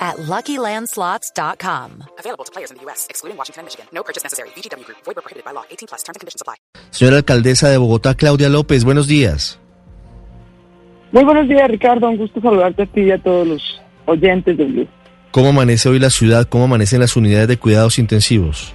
at LuckyLandSlots.com. Available to players in the U.S., excluding Washington and Michigan. No purchase necessary. VGW Group. Void prohibited by law. 18 plus. Terms and conditions apply. Señora alcaldesa de Bogotá, Claudia López, buenos días. Muy buenos días, Ricardo. Un gusto saludarte a ti y a todos los oyentes del Blue. ¿Cómo amanece hoy la ciudad? ¿Cómo amanecen las unidades de cuidados intensivos?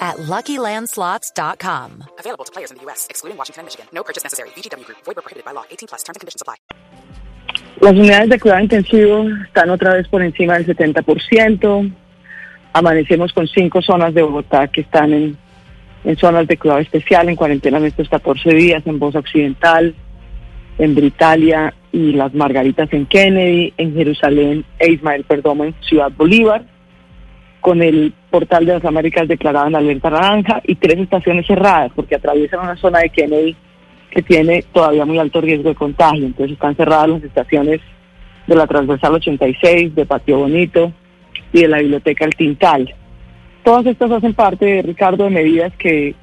at LuckyLandSlots.com. Available to players in the U.S., excluding Washington and Michigan. No purchase necessary. VGW Group. Void prohibited by law. 18 plus. Terms and conditions apply. Las unidades de cuidado intensivo están otra vez por encima del 70%. Amanecemos con cinco zonas de Bogotá que están en, en zonas de cuidado especial, en cuarentena en estos 14 días, en Bosa Occidental, en Britalia y Las Margaritas en Kennedy, en Jerusalén e Ismael Perdomo en Ciudad Bolívar, con el portal de las Américas declarado en alerta naranja y tres estaciones cerradas porque atraviesan una zona de Kennedy que tiene todavía muy alto riesgo de contagio. Entonces están cerradas las estaciones de la Transversal 86, de Patio Bonito y de la Biblioteca El Tintal. Todas estas hacen parte, Ricardo, de medidas que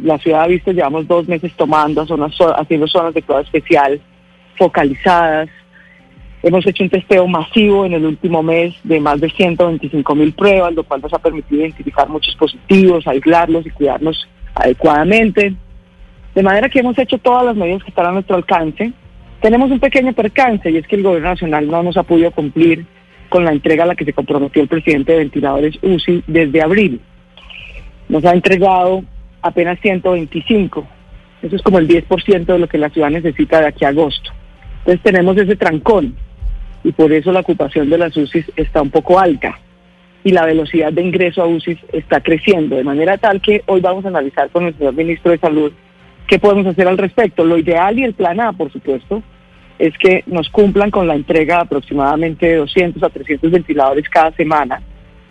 la ciudad ha visto, llevamos dos meses tomando, haciendo zonas de cuidado especial focalizadas. Hemos hecho un testeo masivo en el último mes de más de 125 mil pruebas, lo cual nos ha permitido identificar muchos positivos, aislarlos y cuidarnos adecuadamente. De manera que hemos hecho todas las medidas que están a nuestro alcance. Tenemos un pequeño percance y es que el gobierno nacional no nos ha podido cumplir con la entrega a la que se comprometió el presidente de ventiladores UCI desde abril. Nos ha entregado apenas 125. Eso es como el 10% de lo que la ciudad necesita de aquí a agosto. Entonces tenemos ese trancón y por eso la ocupación de las UCIs está un poco alta y la velocidad de ingreso a UCIs está creciendo, de manera tal que hoy vamos a analizar con el señor ministro de Salud qué podemos hacer al respecto. Lo ideal y el plan A, por supuesto, es que nos cumplan con la entrega de aproximadamente 200 a 300 ventiladores cada semana,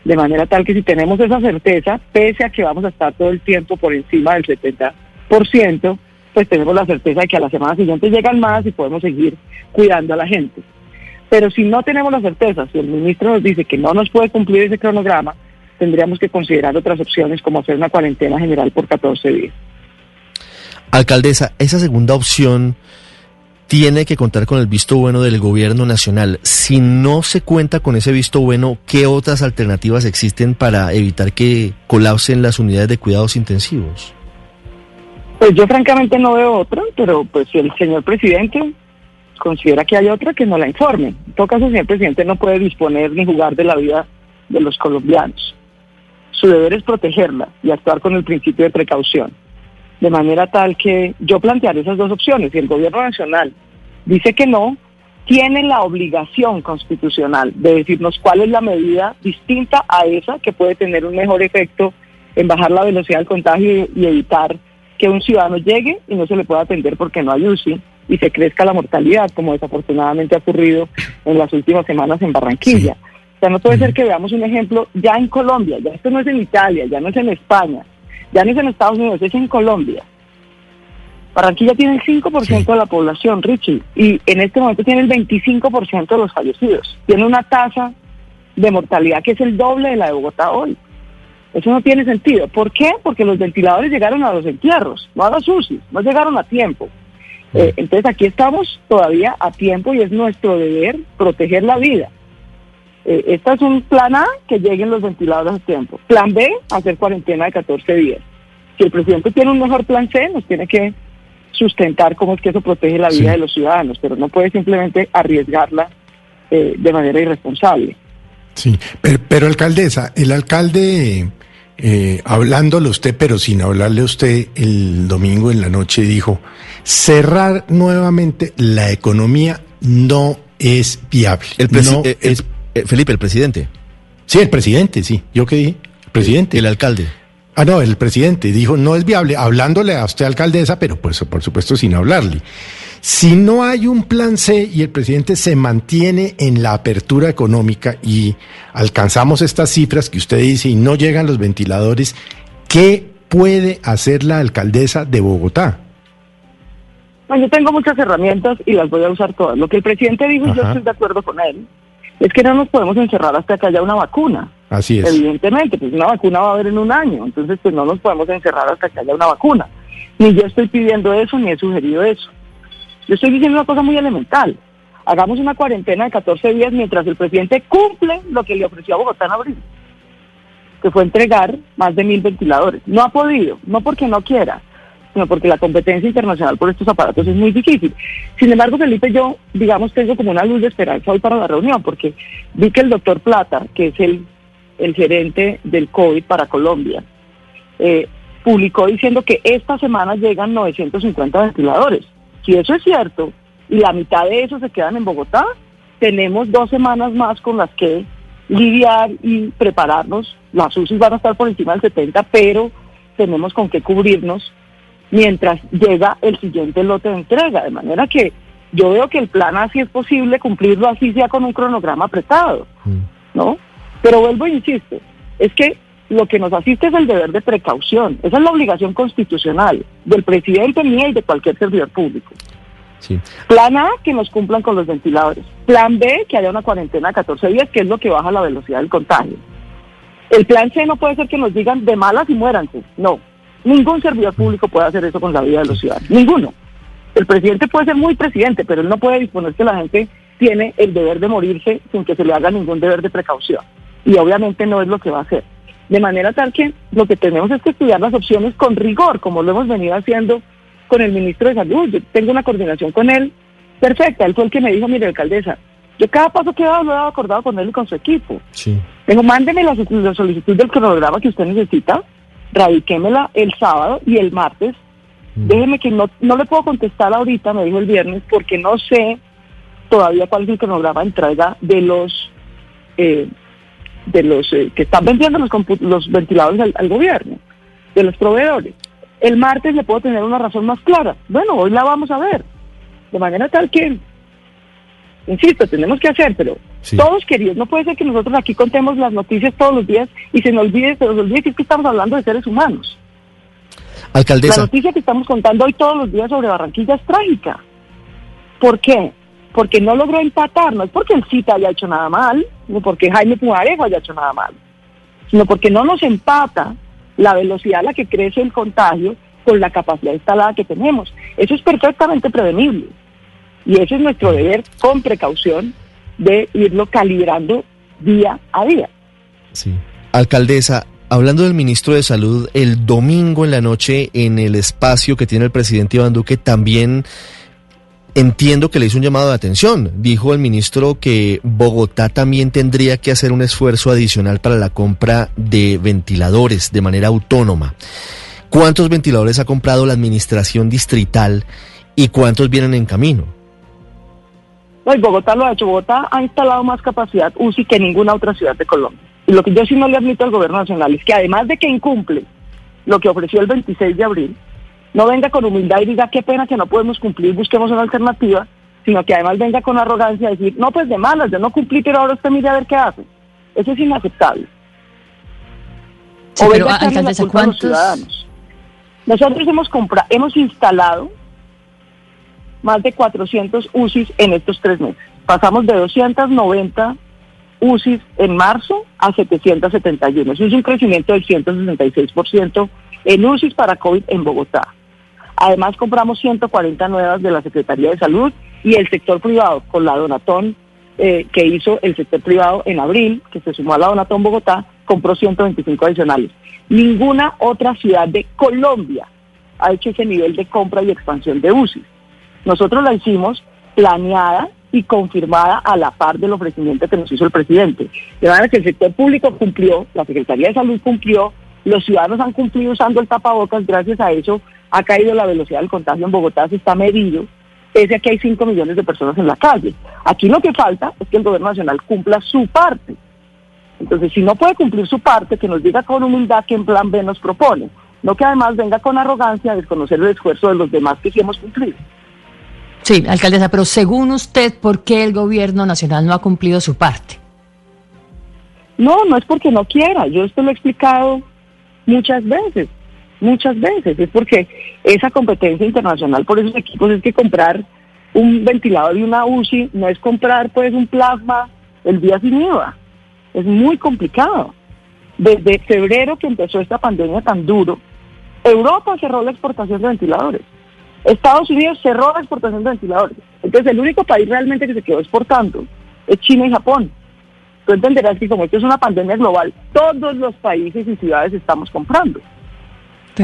de manera tal que si tenemos esa certeza, pese a que vamos a estar todo el tiempo por encima del 70%, pues tenemos la certeza de que a la semana siguiente llegan más y podemos seguir cuidando a la gente. Pero si no tenemos la certeza, si el ministro nos dice que no nos puede cumplir ese cronograma, tendríamos que considerar otras opciones como hacer una cuarentena general por 14 días. Alcaldesa, esa segunda opción tiene que contar con el visto bueno del gobierno nacional. Si no se cuenta con ese visto bueno, ¿qué otras alternativas existen para evitar que colapsen las unidades de cuidados intensivos? Pues yo francamente no veo otra, pero pues el señor presidente considera que hay otra, que no la informe. En todo caso, el señor presidente no puede disponer ni jugar de la vida de los colombianos. Su deber es protegerla y actuar con el principio de precaución. De manera tal que yo plantearé esas dos opciones. Si el gobierno nacional dice que no, tiene la obligación constitucional de decirnos cuál es la medida distinta a esa que puede tener un mejor efecto en bajar la velocidad del contagio y evitar que un ciudadano llegue y no se le pueda atender porque no hay UCI y se crezca la mortalidad, como desafortunadamente ha ocurrido en las últimas semanas en Barranquilla. O sea, no puede ser que veamos un ejemplo ya en Colombia, ya esto no es en Italia, ya no es en España, ya no es en Estados Unidos, es en Colombia. Barranquilla tiene el 5% de la población, Richie, y en este momento tiene el 25% de los fallecidos. Tiene una tasa de mortalidad que es el doble de la de Bogotá hoy. Eso no tiene sentido. ¿Por qué? Porque los ventiladores llegaron a los entierros, no a los UCI, no llegaron a tiempo. Eh, entonces aquí estamos todavía a tiempo y es nuestro deber proteger la vida. Eh, este es un plan A, que lleguen los ventiladores a tiempo. Plan B, hacer cuarentena de 14 días. Si el presidente tiene un mejor plan C, nos tiene que sustentar cómo es que eso protege la vida de los ciudadanos, pero no puede simplemente arriesgarla eh, de manera irresponsable. Sí, pero, alcaldesa, el alcalde, eh, hablándole usted, pero sin hablarle a usted, el domingo en la noche dijo, cerrar nuevamente la economía no es viable. El No eh, el- es- eh, Felipe, el presidente, sí, el presidente, sí. ¿Yo qué dije? El presidente. el alcalde. Ah, no, el presidente dijo, no es viable, hablándole a usted, alcaldesa, pero pues por supuesto sin hablarle. Si no hay un plan C y el presidente se mantiene en la apertura económica y alcanzamos estas cifras que usted dice y no llegan los ventiladores, ¿qué puede hacer la alcaldesa de Bogotá? Bueno, yo tengo muchas herramientas y las voy a usar todas. Lo que el presidente dijo, y yo Ajá. estoy de acuerdo con él, es que no nos podemos encerrar hasta que haya una vacuna. Así es. Evidentemente, pues una vacuna va a haber en un año, entonces pues no nos podemos encerrar hasta que haya una vacuna. Ni yo estoy pidiendo eso, ni he sugerido eso. Yo estoy diciendo una cosa muy elemental. Hagamos una cuarentena de 14 días mientras el presidente cumple lo que le ofreció a Bogotá en abril, que fue entregar más de mil ventiladores. No ha podido, no porque no quiera, sino porque la competencia internacional por estos aparatos es muy difícil. Sin embargo, Felipe, yo, digamos, tengo como una luz de esperanza hoy para la reunión, porque vi que el doctor Plata, que es el, el gerente del COVID para Colombia, eh, publicó diciendo que esta semana llegan 950 ventiladores. Si eso es cierto, y la mitad de esos se quedan en Bogotá, tenemos dos semanas más con las que lidiar y prepararnos. Las UCI van a estar por encima del 70, pero tenemos con qué cubrirnos mientras llega el siguiente lote de entrega. De manera que yo veo que el plan así es posible cumplirlo así sea con un cronograma apretado, ¿no? Pero vuelvo e insisto, es que lo que nos asiste es el deber de precaución. Esa es la obligación constitucional del presidente mía y de cualquier servidor público. Sí. Plan A, que nos cumplan con los ventiladores. Plan B, que haya una cuarentena de 14 días, que es lo que baja la velocidad del contagio. El plan C no puede ser que nos digan de malas y muéranse. No. Ningún servidor público puede hacer eso con la vida de los ciudadanos. Ninguno. El presidente puede ser muy presidente, pero él no puede disponer que la gente tiene el deber de morirse sin que se le haga ningún deber de precaución. Y obviamente no es lo que va a hacer. De manera tal que lo que tenemos es que estudiar las opciones con rigor, como lo hemos venido haciendo con el ministro de Salud. Yo tengo una coordinación con él perfecta. Él fue el que me dijo, mire, alcaldesa, yo cada paso que he dado lo he dado acordado con él y con su equipo. Sí. Digo, mándeme la, la solicitud del cronograma que usted necesita, radiquémela el sábado y el martes. Déjeme que no, no le puedo contestar ahorita, me dijo el viernes, porque no sé todavía cuál es el cronograma de entrega de los eh, de los eh, que están vendiendo los, los ventiladores al, al gobierno, de los proveedores. El martes le puedo tener una razón más clara. Bueno, hoy la vamos a ver. De manera tal que, insisto, tenemos que hacer, pero Sí. todos queridos, no puede ser que nosotros aquí contemos las noticias todos los días y se nos olvide, se nos olvide que es que estamos hablando de seres humanos. La Alcaldesa, noticia que estamos contando hoy todos los días sobre Barranquilla es trágica. ¿Por qué? Porque no logró empatar, no es porque el CITA haya hecho nada mal, ni porque Jaime Pumarejo haya hecho nada mal, sino porque no nos empata la velocidad a la que crece el contagio con la capacidad instalada que tenemos. Eso es perfectamente prevenible. Y ese es nuestro deber con precaución de irlo calibrando día a día. sí. Alcaldesa, hablando del ministro de Salud, el domingo en la noche en el espacio que tiene el presidente Iván Duque también entiendo que le hizo un llamado de atención. Dijo el ministro que Bogotá también tendría que hacer un esfuerzo adicional para la compra de ventiladores de manera autónoma. ¿Cuántos ventiladores ha comprado la administración distrital y cuántos vienen en camino? No, Bogotá lo ha hecho. Bogotá ha instalado más capacidad UCI que ninguna otra ciudad de Colombia. Y lo que yo sí no le admito al gobierno nacional es que además de que incumple lo que ofreció el 26 de abril, no venga con humildad y diga qué pena que no podemos cumplir, busquemos una alternativa, sino que además venga con arrogancia a decir, no, pues de malas, yo no cumplí, pero ahora usted mire a ver qué hace. Eso es inaceptable. Sí, O pero, venga a echarle la culpa a los ¿cuántos- ciudadanos. Nosotros hemos comprado, hemos instalado más de 400 UCIs en estos tres meses. Pasamos de 290 UCIs en marzo a 771. Eso es un crecimiento del 166% en UCIs para COVID en Bogotá. Además, compramos 140 nuevas de la Secretaría de Salud y el sector privado con la Donatón eh, que hizo el sector privado en abril, que se sumó a la Donatón Bogotá, compró 125 adicionales. Ninguna otra ciudad de Colombia ha hecho ese nivel de compra y expansión de UCI. Nosotros la hicimos planeada y confirmada a la par del ofrecimiento que nos hizo el presidente. De manera que el sector público cumplió, la Secretaría de Salud cumplió, los ciudadanos han cumplido usando el tapabocas, gracias a eso ha caído la velocidad del contagio en Bogotá, se está medido, pese a que hay 5 millones de personas en la calle. Aquí lo que falta es que el gobierno nacional cumpla su parte. Entonces, si no puede cumplir su parte, que nos diga con humildad que en plan B nos propone, no que además venga con arrogancia a desconocer el esfuerzo de los demás que sí hemos cumplido. Sí, alcaldesa, pero según usted, ¿por qué el gobierno nacional no ha cumplido su parte? No, no es porque no quiera, yo esto lo he explicado muchas veces, muchas veces, es porque esa competencia internacional por esos equipos es que comprar un ventilador y una UCI no es comprar pues un plasma el día sin IVA, es muy complicado. Desde febrero que empezó esta pandemia tan duro, Europa cerró la exportación de ventiladores. Estados Unidos cerró la exportación de ventiladores. Entonces el único país realmente que se quedó exportando es China y Japón. Tú entenderás que como esto es una pandemia global, todos los países y ciudades estamos comprando.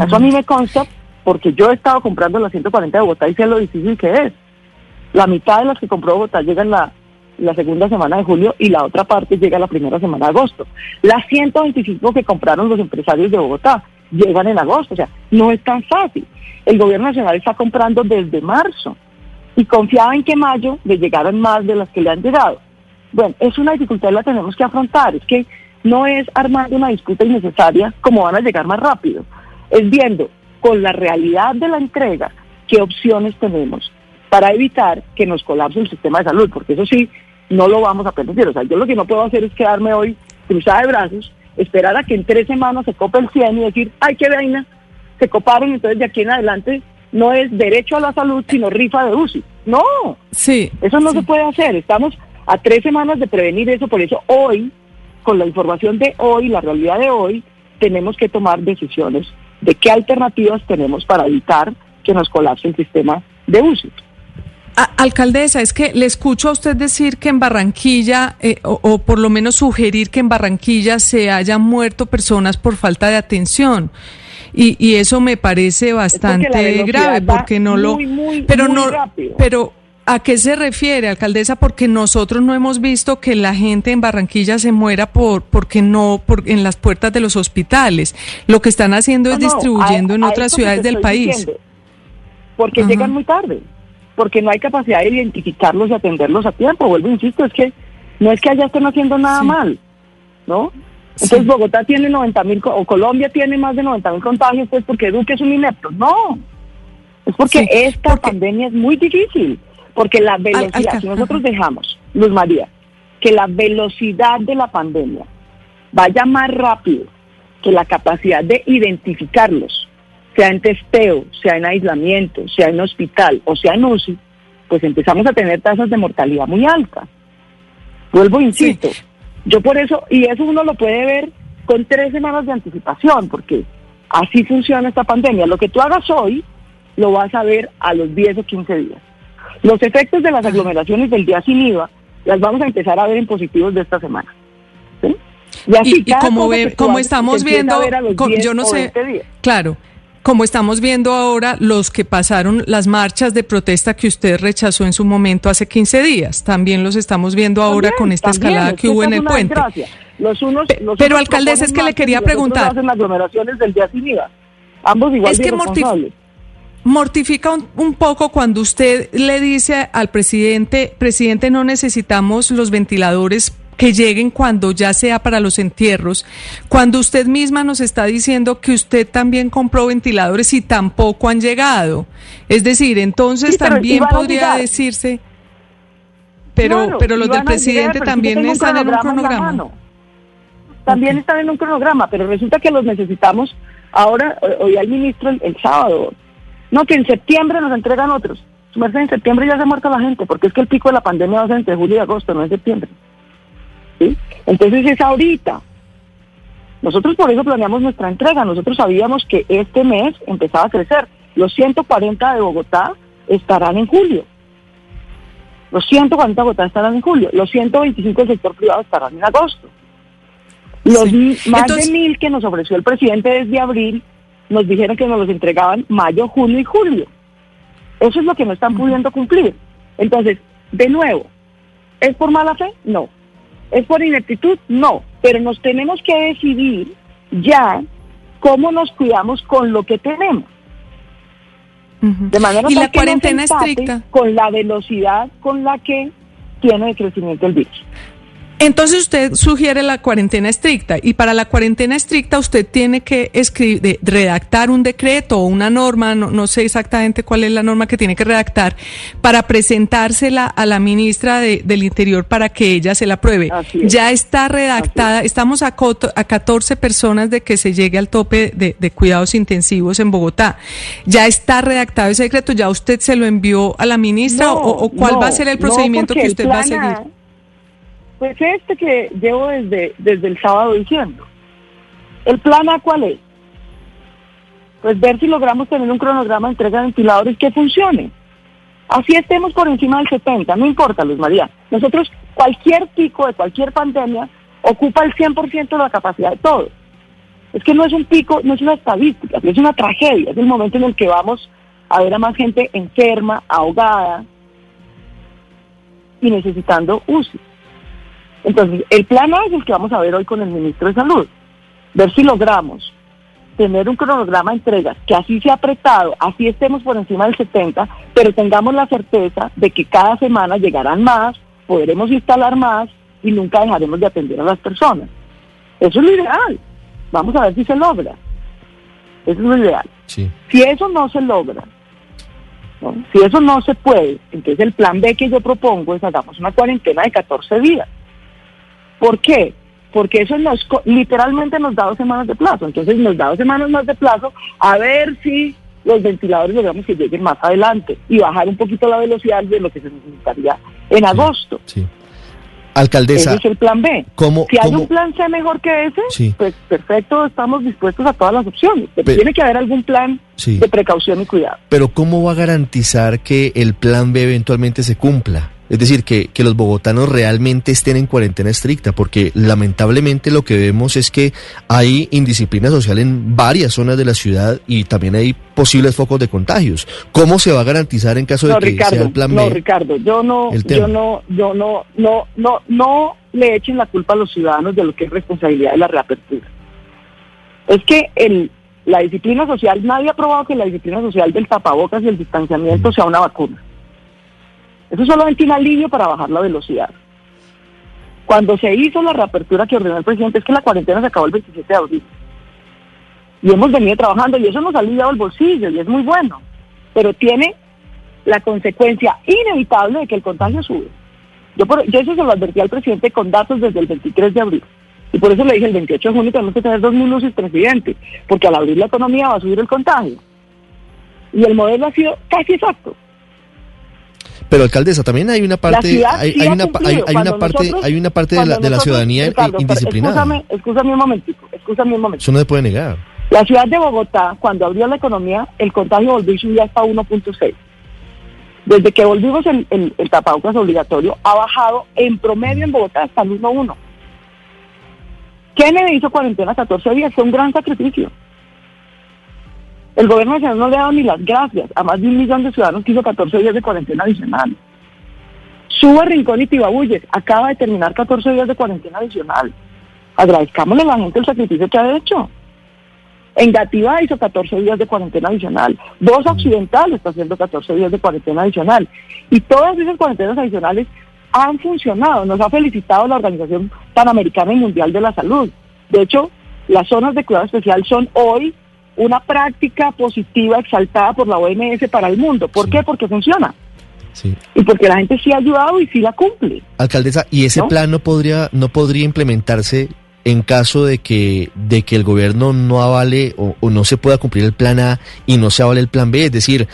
Eso a mí me consta porque yo he estado comprando las 140 de Bogotá y sé lo difícil que es. La mitad de las que compró Bogotá llegan la, la segunda semana de julio y la otra parte llega la primera semana de agosto. Las 125 que compraron los empresarios de Bogotá llegan en agosto, o sea, no es tan fácil. El gobierno nacional está comprando desde marzo y confiaba en que mayo le llegaran más de las que le han llegado. Bueno, es una dificultad la tenemos que afrontar, es que no es armando una disputa innecesaria como van a llegar más rápido, es viendo con la realidad de la entrega qué opciones tenemos para evitar que nos colapse el sistema de salud, porque eso sí, no lo vamos a permitir. O sea, yo lo que no puedo hacer es quedarme hoy cruzada de brazos, esperar a que en tres semanas se cope el 100 y decir, ay, qué vaina, se coparon, entonces de aquí en adelante no es derecho a la salud, sino rifa de UCI. No, sí, eso no sí. se puede hacer. Estamos a tres semanas de prevenir eso, por eso hoy, con la información de hoy, la realidad de hoy, tenemos que tomar decisiones de qué alternativas tenemos para evitar que nos colapse el sistema de. A- alcaldesa, es que le escucho a usted decir que en Barranquilla, eh, o, o por lo menos sugerir que en Barranquilla se hayan muerto personas por falta de atención. Y, y eso me parece bastante grave porque no lo muy, pero muy no rápido. pero ¿a qué se refiere, alcaldesa? Porque nosotros no hemos visto que la gente en Barranquilla se muera por porque no por en las puertas de los hospitales. Lo que están haciendo es no, distribuyendo a- en a otras ciudades del país. diciendo, porque Ajá. llegan muy tarde, porque no hay capacidad de identificarlos y atenderlos a tiempo. Vuelvo, insisto, es que no es que allá estén haciendo nada Sí. mal, ¿no? Entonces Sí. Bogotá tiene 90 mil, o Colombia tiene más de 90 mil contagios, pues porque Duque es un inepto. No, es porque Sí, esta porque- pandemia es muy difícil, porque la velocidad, si nosotros ajá. dejamos, Luz María, que la velocidad de la pandemia vaya más rápido que la capacidad de identificarlos, sea en testeo, sea en aislamiento, sea en hospital o sea en UCI, pues empezamos a tener tasas de mortalidad muy altas. Vuelvo, insisto, yo por eso, y eso uno lo puede ver con tres semanas de anticipación, porque así funciona esta pandemia. Lo que tú hagas hoy, lo vas a ver a los 10 o 15 días. Los efectos de las aglomeraciones del día sin IVA las vamos a empezar a ver en positivos de esta semana. ¿sí? así Y, y como, ve- como estamos viendo, ver a los co- 10 yo no sé, 20 días. claro, como estamos viendo ahora los que pasaron las marchas de protesta que usted rechazó en su momento hace 15 días, también los estamos viendo ahora También, con esta escalada es que hubo en el puente. desgracia. Los unos, Pe- los pero, alcaldesa, es que le quería y preguntar. hacen aglomeraciones del día sin IVA. Ambos igual Es que. Mortifica un, un poco cuando usted le dice al presidente, presidente, no necesitamos los ventiladores que lleguen cuando ya sea para los entierros, cuando usted misma nos está diciendo que usted también compró ventiladores y tampoco han llegado. Es decir, entonces Sí, también podría decirse, pero, Claro, pero los del llegar, presidente también están en un cronograma. También están en un cronograma, pero resulta que los necesitamos ahora, hoy al ministro el, el sábado. No, que en septiembre nos entregan otros. Su merced, en septiembre ya se ha muerto la gente, porque es que el pico de la pandemia va a ser entre julio y agosto, no en septiembre. ¿Sí? Entonces es ahorita. Nosotros por eso planeamos nuestra entrega. Nosotros sabíamos que este mes empezaba a crecer. Los 140 de Bogotá estarán en julio. Los 140 de Bogotá estarán en julio. Los 125 del sector privado estarán en agosto. Los Sí. más Entonces- de mil que nos ofreció el presidente desde abril nos dijeron que nos los entregaban mayo, junio y julio. Eso es lo que no están pudiendo cumplir. Entonces, de nuevo, ¿es por mala fe? No. ¿Es por ineptitud? No. Pero nos tenemos que decidir ya cómo nos cuidamos con lo que tenemos. De manera ¿Y la que cuarentena estricta? Con la velocidad con la que tiene de crecimiento el virus. Entonces usted sugiere la cuarentena estricta y para la cuarentena estricta usted tiene que escribir, de- redactar un decreto o una norma, no, no sé exactamente cuál es la norma que tiene que redactar, para presentársela a la ministra de- del Interior para que ella se la apruebe. Es. Ya está redactada, estamos a, a 14 personas de que se llegue al tope de, de cuidados intensivos en Bogotá. Ya está redactado ese decreto, ya usted se lo envió a la ministra No, o, o cuál no, va a ser el procedimiento que usted va A, seguir. Pues este que llevo desde, desde el sábado diciendo. ¿El plan A cuál es? Pues ver si logramos tener un cronograma de entrega de ventiladores que funcione. Así estemos por encima del 70, no importa, Luis María. Nosotros, cualquier pico de cualquier pandemia ocupa el 100% de la capacidad de todo. Es que no es un pico, no es una estadística, es una tragedia. Es el momento en el que vamos a ver a más gente enferma, ahogada y necesitando UCI. Entonces, el plan A es el que vamos a ver hoy con el ministro de Salud. Ver si logramos tener un cronograma de entregas que así sea apretado, así estemos por encima del 70, pero tengamos la certeza de que cada semana llegarán más, podremos instalar más y nunca dejaremos de atender a las personas. Eso es lo ideal. Vamos a ver si se logra. Eso es lo ideal. Sí. Si eso no se logra, ¿no? si eso no se puede, entonces el plan B que yo propongo es hagamos una cuarentena de 14 días. ¿Por qué? Porque eso nos, literalmente nos da dos semanas de plazo. Entonces nos da dos semanas más de plazo a ver si los ventiladores logramos que lleguen más adelante y bajar un poquito la velocidad de lo que se necesitaría en agosto. Sí. Alcaldesa, Ese es el plan B. ¿cómo, Si hay cómo- un plan C mejor que ese, Sí. pues perfecto, estamos dispuestos a todas las opciones. Pero Pe- tiene que haber algún plan Sí. de precaución y cuidado. pero cómo va a garantizar que el plan B eventualmente se cumpla? Es decir, que, que los bogotanos realmente estén en cuarentena estricta, porque lamentablemente lo que vemos es que hay indisciplina social en varias zonas de la ciudad y también hay posibles focos de contagios. ¿Cómo se va a garantizar en caso de No, que sea Ricardo, el plan no, B? Ricardo, yo no, yo no, yo no, no, no, no le echen la culpa a los ciudadanos de lo que es responsabilidad de la reapertura. Es que el, la disciplina social, nadie ha probado que la disciplina social del tapabocas y el distanciamiento sea una vacuna. Eso es solamente un alivio para bajar la velocidad. Cuando se hizo la reapertura que ordenó el presidente, es que la cuarentena se acabó el 27 de abril. Y hemos venido trabajando y eso nos ha aliviado el bolsillo y es muy bueno. Pero tiene la consecuencia inevitable de que el contagio sube. Yo, por, yo eso se lo advertí al presidente con datos desde el 23 de abril. Y por eso le dije el 28 de junio tenemos que tener dos minutos presidente, porque al abrir la economía va a subir el contagio. Y el modelo ha sido casi exacto. Pero alcaldesa, también hay una parte, hay, sí hay ha una, hay, hay una parte, nosotros- hay una parte de la, de la ciudadanía Ricardo, indisciplinada. Escúchame, un momentico, escúchame un momentico. Eso no se puede negar. La ciudad de Bogotá, cuando abrió la economía, el contagio volvió y subió hasta 1.6. Desde que volvimos el, el, el tapabocas obligatorio, ha bajado en promedio en Bogotá hasta el 1.1. Kennedy hizo cuarentena 14 días, fue un gran sacrificio. El gobierno nacional no le ha dado ni las gracias a más de un millón de ciudadanos que hizo 14 días de cuarentena adicional. Sube Rincón y Tibabuyes, acaba de terminar 14 días de cuarentena adicional. Agradezcámosle a la gente el sacrificio que ha hecho. Engativá hizo 14 días de cuarentena adicional. Dos Occidental está haciendo 14 días de cuarentena adicional. Y todas esas cuarentenas adicionales han funcionado. Nos ha felicitado la Organización Panamericana y Mundial de la Salud. De hecho, las zonas de cuidado especial son hoy una práctica positiva exaltada por la OMS para el mundo. ¿Por Sí. qué? Porque funciona. Sí. Y porque la gente sí ha ayudado y sí la cumple. Alcaldesa, ¿y ese ¿No? plan no podría, no podría implementarse en caso de que, de que el gobierno no avale o, o no se pueda cumplir el plan A y no se avale el plan B? Es decir,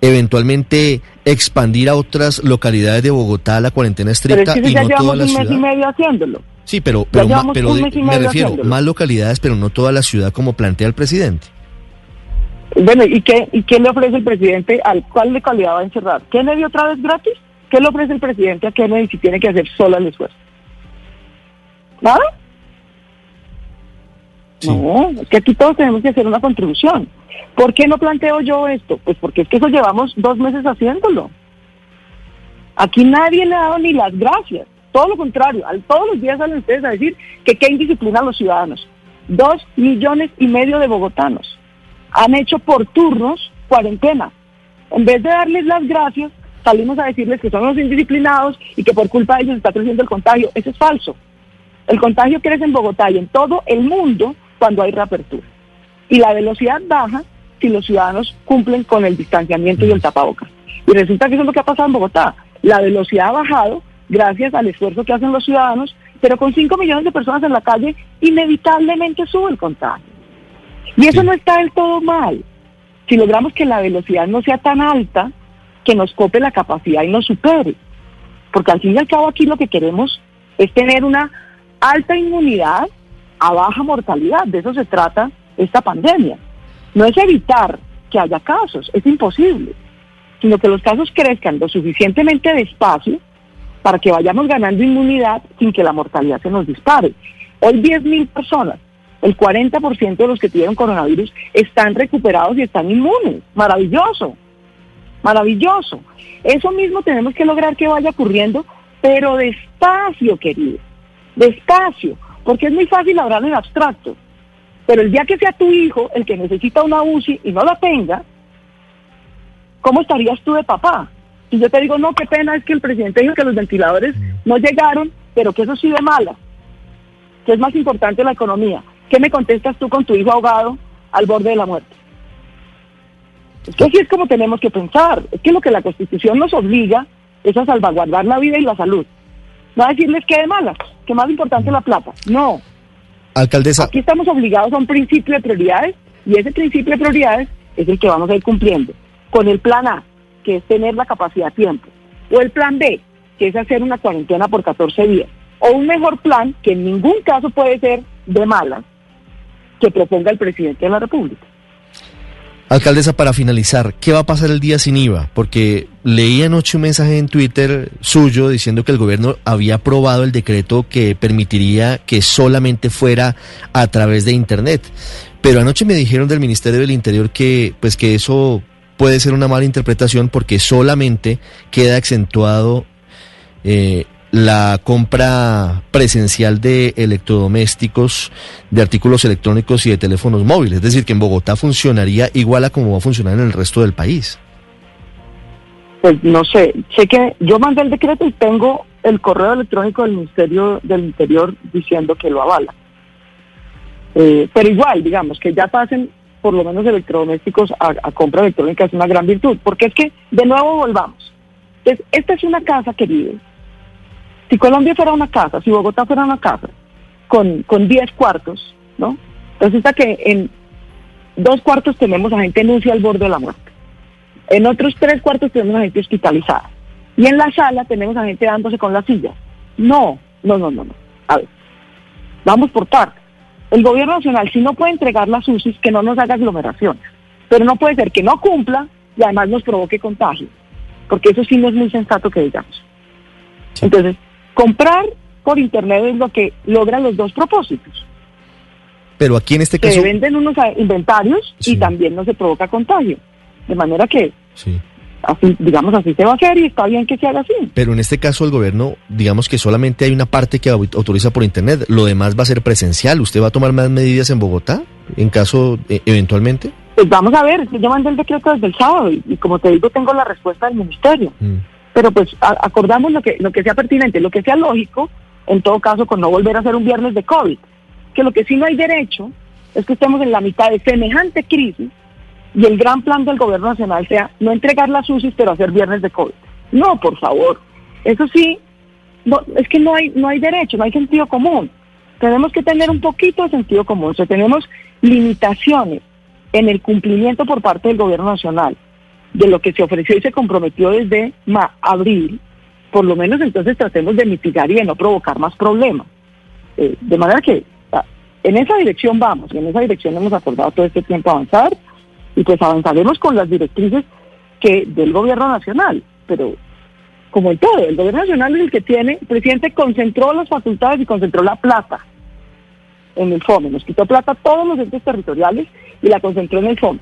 eventualmente expandir a otras localidades de Bogotá la cuarentena Pero es estricta que y ya no toda la un mes y ciudad. medio haciéndolo. Sí, pero, ma- de- me refiero, haciéndolo. más localidades, pero no toda la ciudad como plantea el presidente. Bueno, ¿y qué, ¿y qué le ofrece el presidente? ¿Al cuál de calidad va a encerrar? ¿Kennedy otra vez gratis? ¿Qué le ofrece el presidente a Kennedy si tiene que hacer sola el esfuerzo? ¿Nada? Sí. No, es que aquí todos tenemos que hacer una contribución. ¿Por qué no planteo yo esto? Pues porque es que eso llevamos dos meses haciéndolo. Aquí nadie le ha dado ni las gracias. Todo lo contrario, al, todos los días salen ustedes a decir que qué indisciplina a los ciudadanos. Dos millones y medio de bogotanos han hecho por turnos cuarentena. en vez de darles las gracias, salimos a decirles que son los indisciplinados y que por culpa de ellos está creciendo el contagio. Eso es falso. El contagio crece en Bogotá y en todo el mundo cuando hay reapertura. Y la velocidad baja si los ciudadanos cumplen con el distanciamiento y el tapabocas. Y resulta que eso es lo que ha pasado en Bogotá. La velocidad ha bajado gracias al esfuerzo que hacen los ciudadanos, pero con 5 millones de personas en la calle, inevitablemente sube el contagio. Y eso no está del todo mal. Si logramos que la velocidad no sea tan alta, que nos cope la capacidad y nos supere. Porque al fin y al cabo aquí lo que queremos es tener una alta inmunidad a baja mortalidad. De eso se trata esta pandemia. No es evitar que haya casos, es imposible, sino que los casos crezcan lo suficientemente despacio para que vayamos ganando inmunidad sin que la mortalidad se nos dispare. Hoy 10.000 personas, el 40% de los que tuvieron coronavirus están recuperados y están inmunes. Maravilloso, maravilloso. Eso mismo tenemos que lograr que vaya ocurriendo, pero despacio, querido, despacio, porque es muy fácil hablar en abstracto. Pero el día que sea tu hijo el que necesita una UCI y no la tenga, ¿cómo estarías tú de papá? Y yo te digo, no, qué pena, es que el presidente dijo que los ventiladores no llegaron, pero que eso sí de mala, que es más importante la economía. ¿Qué me contestas tú con tu hijo ahogado al borde de la muerte? Es que así es como tenemos que pensar. Es que lo que la Constitución nos obliga es a salvaguardar la vida y la salud. No a decirles que de malas, que más importante la plata. No. Alcaldesa. Aquí estamos obligados a un principio de prioridades y ese principio de prioridades es el que vamos a ir cumpliendo. Con el plan A, que es tener la capacidad a tiempo. O el plan B, que es hacer una cuarentena por 14 días. O un mejor plan, que en ningún caso puede ser de malas, que proponga el presidente de la República. Alcaldesa, para finalizar, ¿qué va a pasar el día sin IVA? Porque leí anoche un mensaje en Twitter suyo diciendo que el gobierno había aprobado el decreto que permitiría que solamente fuera a través de Internet. Pero anoche me dijeron del Ministerio del Interior que, pues, que eso puede ser una mala interpretación porque solamente queda acentuado eh, la compra presencial de electrodomésticos, de artículos electrónicos y de teléfonos móviles. Es decir, que en Bogotá funcionaría igual a como va a funcionar en el resto del país. Pues no sé, sé que yo mandé el decreto y tengo el correo electrónico del Ministerio del Interior diciendo que lo avala. Eh, pero igual, digamos, que ya pasen por lo menos electrodomésticos a, compra electrónica es una gran virtud, porque es que, de nuevo, volvamos. Entonces, esta es una casa que vive. Si Colombia fuera una casa, si Bogotá fuera una casa, con, con 10 cuartos, ¿no? Está que en dos cuartos tenemos a gente en al borde de la muerte. En otros tres cuartos tenemos a gente hospitalizada. Y en la sala tenemos a gente dándose con la silla. No, no, no, no, no. A ver, vamos por partes. El gobierno nacional, si no puede entregar las UCIs, que no nos haga aglomeraciones. Pero no puede ser que no cumpla y además nos provoque contagio. Porque eso sí no es muy sensato que digamos. Entonces, comprar por internet es lo que logra los dos propósitos. Pero aquí en este caso... Se venden unos inventarios y también no se provoca contagio. De manera que sí así, digamos, así se va a hacer y está bien que se haga así. Pero en este caso el gobierno, digamos que solamente hay una parte que autoriza por internet, lo demás va a ser presencial. ¿Usted va a tomar más medidas en Bogotá, en caso, eh, eventualmente? Pues vamos a ver, yo mandé el decreto desde el sábado y, como te digo, tengo la respuesta del ministerio. Mm. Pero pues acordamos lo que, lo que sea pertinente, lo que sea lógico, en todo caso, con no volver a hacer un viernes de COVID. Que lo que sí no hay derecho es que estemos en la mitad de semejante crisis y el gran plan del gobierno nacional sea no entregar las UCIs, pero hacer viernes de COVID. No, por favor. Eso sí, es que no hay, no hay derecho, no hay sentido común. Tenemos que tener un poquito de sentido común. O sea, tenemos limitaciones en el cumplimiento por parte del gobierno nacional de lo que se ofreció y se comprometió desde abril. Por lo menos entonces tratemos de mitigar y de no provocar más problemas. Eh, de manera que ah, en esa dirección vamos, en esa dirección hemos acordado todo este tiempo avanzar y pues avanzaremos con las directrices que del gobierno nacional, pero como en todo, el gobierno nacional es el que tiene, el presidente concentró las facultades y concentró la plata en el FOME, nos quitó plata a todos los entes territoriales y la concentró en el FOME.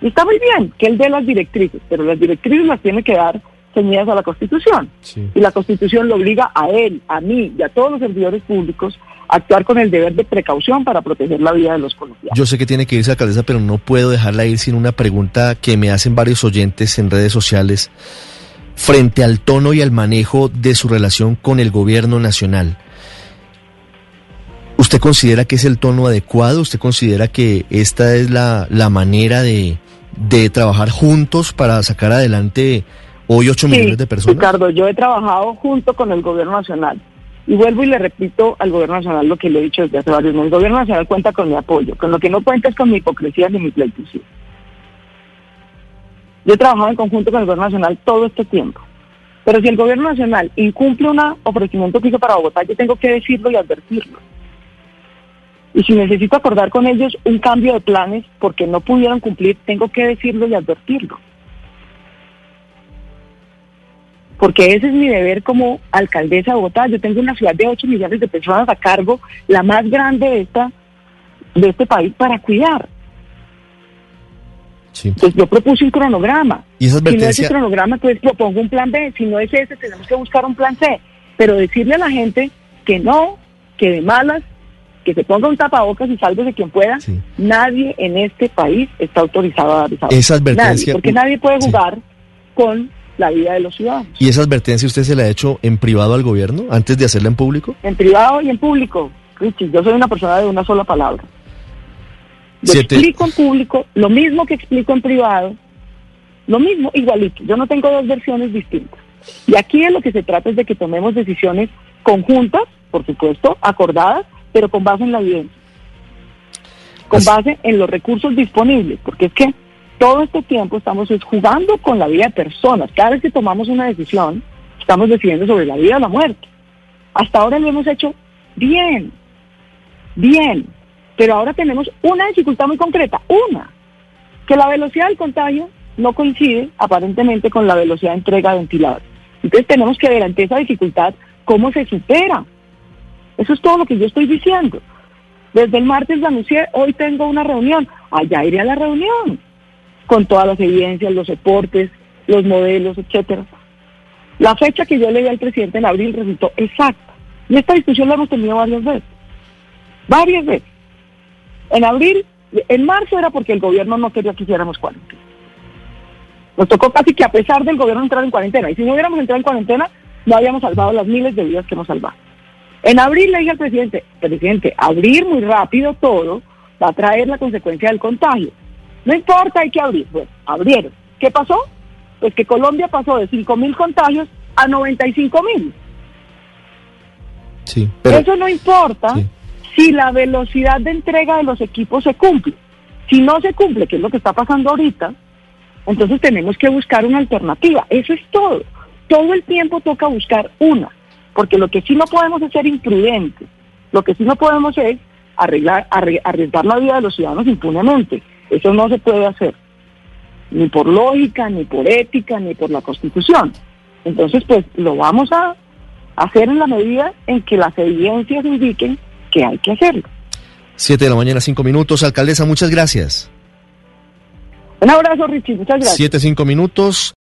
Y está muy bien que él dé las directrices, pero las directrices las tiene que dar ceñidas a la Constitución. Y la Constitución lo obliga a él, a mí y a todos los servidores públicos actuar con el deber de precaución para proteger la vida de los colombianos. Yo sé que tiene que irse alcaldesa, pero no puedo dejarla ir sin una pregunta que me hacen varios oyentes en redes sociales frente al tono y al manejo de su relación con el gobierno nacional. ¿Usted considera que es el tono adecuado? ¿Usted considera que esta es la, la manera de, de trabajar juntos para sacar adelante hoy 8 millones de personas? Ricardo, yo he trabajado junto con el gobierno nacional. Y vuelvo y le repito al gobierno nacional lo que le he dicho desde hace varios meses. El gobierno nacional cuenta con mi apoyo. Con lo que no cuenta es con mi hipocresía ni mi pleitesía. Yo he trabajado en conjunto con el gobierno nacional todo este tiempo. Pero si el gobierno nacional incumple un ofrecimiento que hizo para Bogotá, yo tengo que decirlo y advertirlo. Y si necesito acordar con ellos un cambio de planes porque no pudieron cumplir, tengo que decirlo y advertirlo. Porque ese es mi deber como alcaldesa de Bogotá. Yo tengo una ciudad de 8 millones de personas a cargo, la más grande de, esta, de este país, para cuidar. Sí. Pues yo propuse un cronograma. ¿Y esa Si no es advertencia? ese cronograma, pues propongo un plan B. Si no es ese, tenemos que buscar un plan C. Pero decirle a la gente que no, que de malas, que se ponga un tapabocas y sálvese quien pueda. Sí. Nadie en este país está autorizado a dar esa advertencia- Nadie, porque nadie puede Sí. jugar con la vida de los ciudadanos. ¿Y esa advertencia usted se la ha hecho en privado al gobierno antes de hacerla en público? En privado y en público. Richie, yo soy una persona de una sola palabra. Yo Siete- explico en público lo mismo que explico en privado, lo mismo, igualito. Yo no tengo dos versiones distintas. Y aquí de lo que se trata es de que tomemos decisiones conjuntas, por supuesto, acordadas, pero con base en la evidencia. Con base en los recursos disponibles, porque es que todo este tiempo estamos es jugando con la vida de personas. Cada vez que tomamos una decisión, estamos decidiendo sobre la vida o la muerte. Hasta ahora lo hemos hecho bien, bien, pero ahora tenemos una dificultad muy concreta, una, que la velocidad del contagio no coincide aparentemente con la velocidad de entrega de ventiladores. Entonces tenemos que ver ante esa dificultad cómo se supera. Eso es todo lo que yo estoy diciendo. Desde el martes la anuncié, hoy tengo una reunión, allá iré a la reunión, con todas las evidencias, los reportes, los modelos, etcétera. La fecha que yo le di al presidente en abril resultó exacta. Y esta discusión la hemos tenido varias veces. Varias veces. En abril, en marzo era porque el gobierno no quería que hiciéramos cuarentena. Nos tocó casi que a pesar del gobierno entrar en cuarentena. Y si no hubiéramos entrado en cuarentena, no habíamos salvado las miles de vidas que hemos salvado. En abril le dije al presidente, presidente, abrir muy rápido todo va a traer la consecuencia del contagio. No importa, hay que abrir. Bueno, abrieron. ¿Qué pasó? Pues que Colombia pasó de 5 mil contagios a 95 mil. Sí, pero Eso no importa Sí. si la velocidad de entrega de los equipos se cumple. Si no se cumple, que es lo que está pasando ahorita, entonces tenemos que buscar una alternativa. Eso es todo. Todo el tiempo toca buscar una, porque lo que sí no podemos es ser imprudentes. Lo que sí no podemos es arreglar, arriesgar la vida de los ciudadanos impunemente. Eso no se puede hacer, ni por lógica, ni por ética, ni por la Constitución. Entonces, pues lo vamos a hacer en la medida en que las evidencias indiquen que hay que hacerlo. 7 de la mañana, 5 minutos. Alcaldesa, muchas gracias. Un abrazo, Richie. Muchas gracias. 7, 5 minutos.